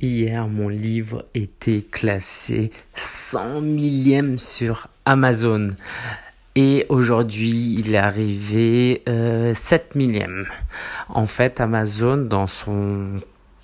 Hier, mon livre était classé 100 millième sur Amazon. Et aujourd'hui, il est arrivé euh, 7 millième. En fait, Amazon, dans son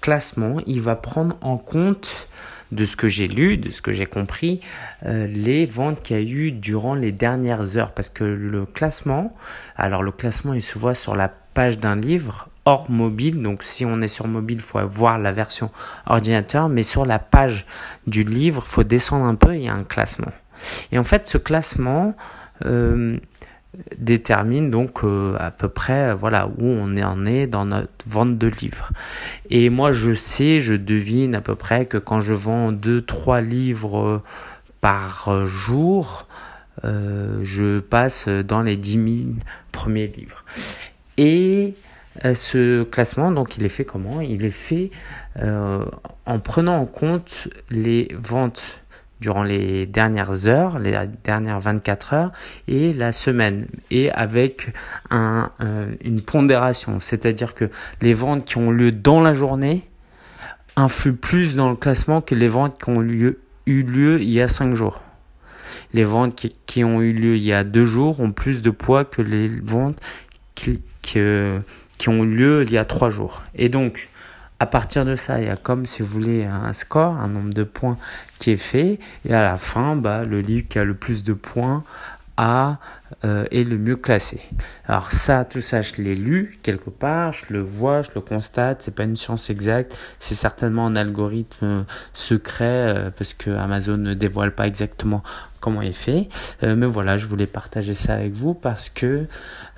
classement, il va prendre en compte de ce que j'ai lu, de ce que j'ai compris, euh, les ventes qu'il y a eu durant les dernières heures. Parce que le classement, alors le classement, il se voit sur la page d'un livre hors mobile. Donc si on est sur mobile, il faut voir la version ordinateur. Mais sur la page du livre, il faut descendre un peu, il y a un classement. Et en fait, ce classement euh, détermine donc euh, à peu près voilà où on en est dans notre vente de livres. Et moi, je sais, je devine à peu près que quand je vends 2-3 livres par jour, euh, je passe dans les 10 000 premiers livres. Et euh, ce classement, donc, il est fait comment? Il est fait euh, en prenant en compte les ventes durant les dernières heures, les dernières 24 heures et la semaine, et avec euh, une pondération, c'est-à-dire que les ventes qui ont lieu dans la journée influent plus dans le classement que les ventes qui ont eu lieu il y a 5 jours. Les ventes qui, qui, ont eu lieu il y a 2 jours ont plus de poids que les ventes qui, que qui ont lieu il y a trois jours. Et donc, à partir de ça, il y a comme si vous voulez un score, un nombre de points qui est fait. Et à la fin, bah, le livre qui a le plus de points a euh, est le mieux classé. Alors ça, tout ça, je l'ai lu quelque part, je le vois, je le constate. C'est pas une science exacte, c'est certainement un algorithme secret euh, parce que Amazon ne dévoile pas exactement comment il est fait. Euh, mais voilà, je voulais partager ça avec vous parce que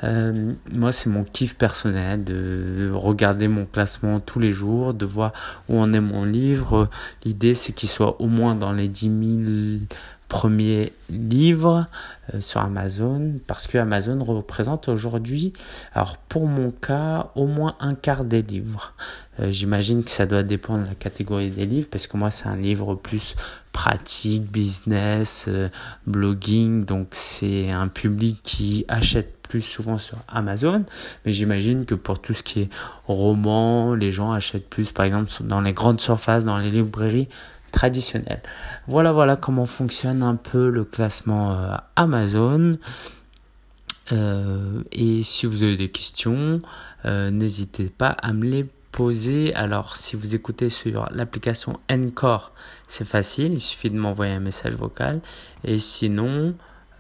euh, moi, c'est mon kiff personnel de regarder mon classement tous les jours, de voir où en est mon livre. L'idée, c'est qu'il soit au moins dans les 10 000 premiers livres euh, sur Amazon parce que Amazon représente aujourd'hui, alors pour mon cas, au moins un quart des livres. Euh, j'imagine que ça doit dépendre de la catégorie des livres parce que moi c'est un livre plus pratique, business, euh, blogging, donc c'est un public qui achète plus souvent sur Amazon, mais j'imagine que pour tout ce qui est roman, les gens achètent plus, par exemple, dans les grandes surfaces, dans les librairies Voilà, voilà comment fonctionne un peu le classement euh, Amazon. Euh, et si vous avez des questions, euh, n'hésitez pas à me les poser. Alors, si vous écoutez sur l'application Encore, c'est facile, il suffit de m'envoyer un message vocal. Et sinon,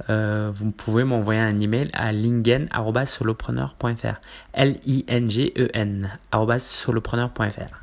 vous pouvez m'envoyer un email à lingen.solopreneur.fr. L-I-N-G-E-N, solopreneur.fr.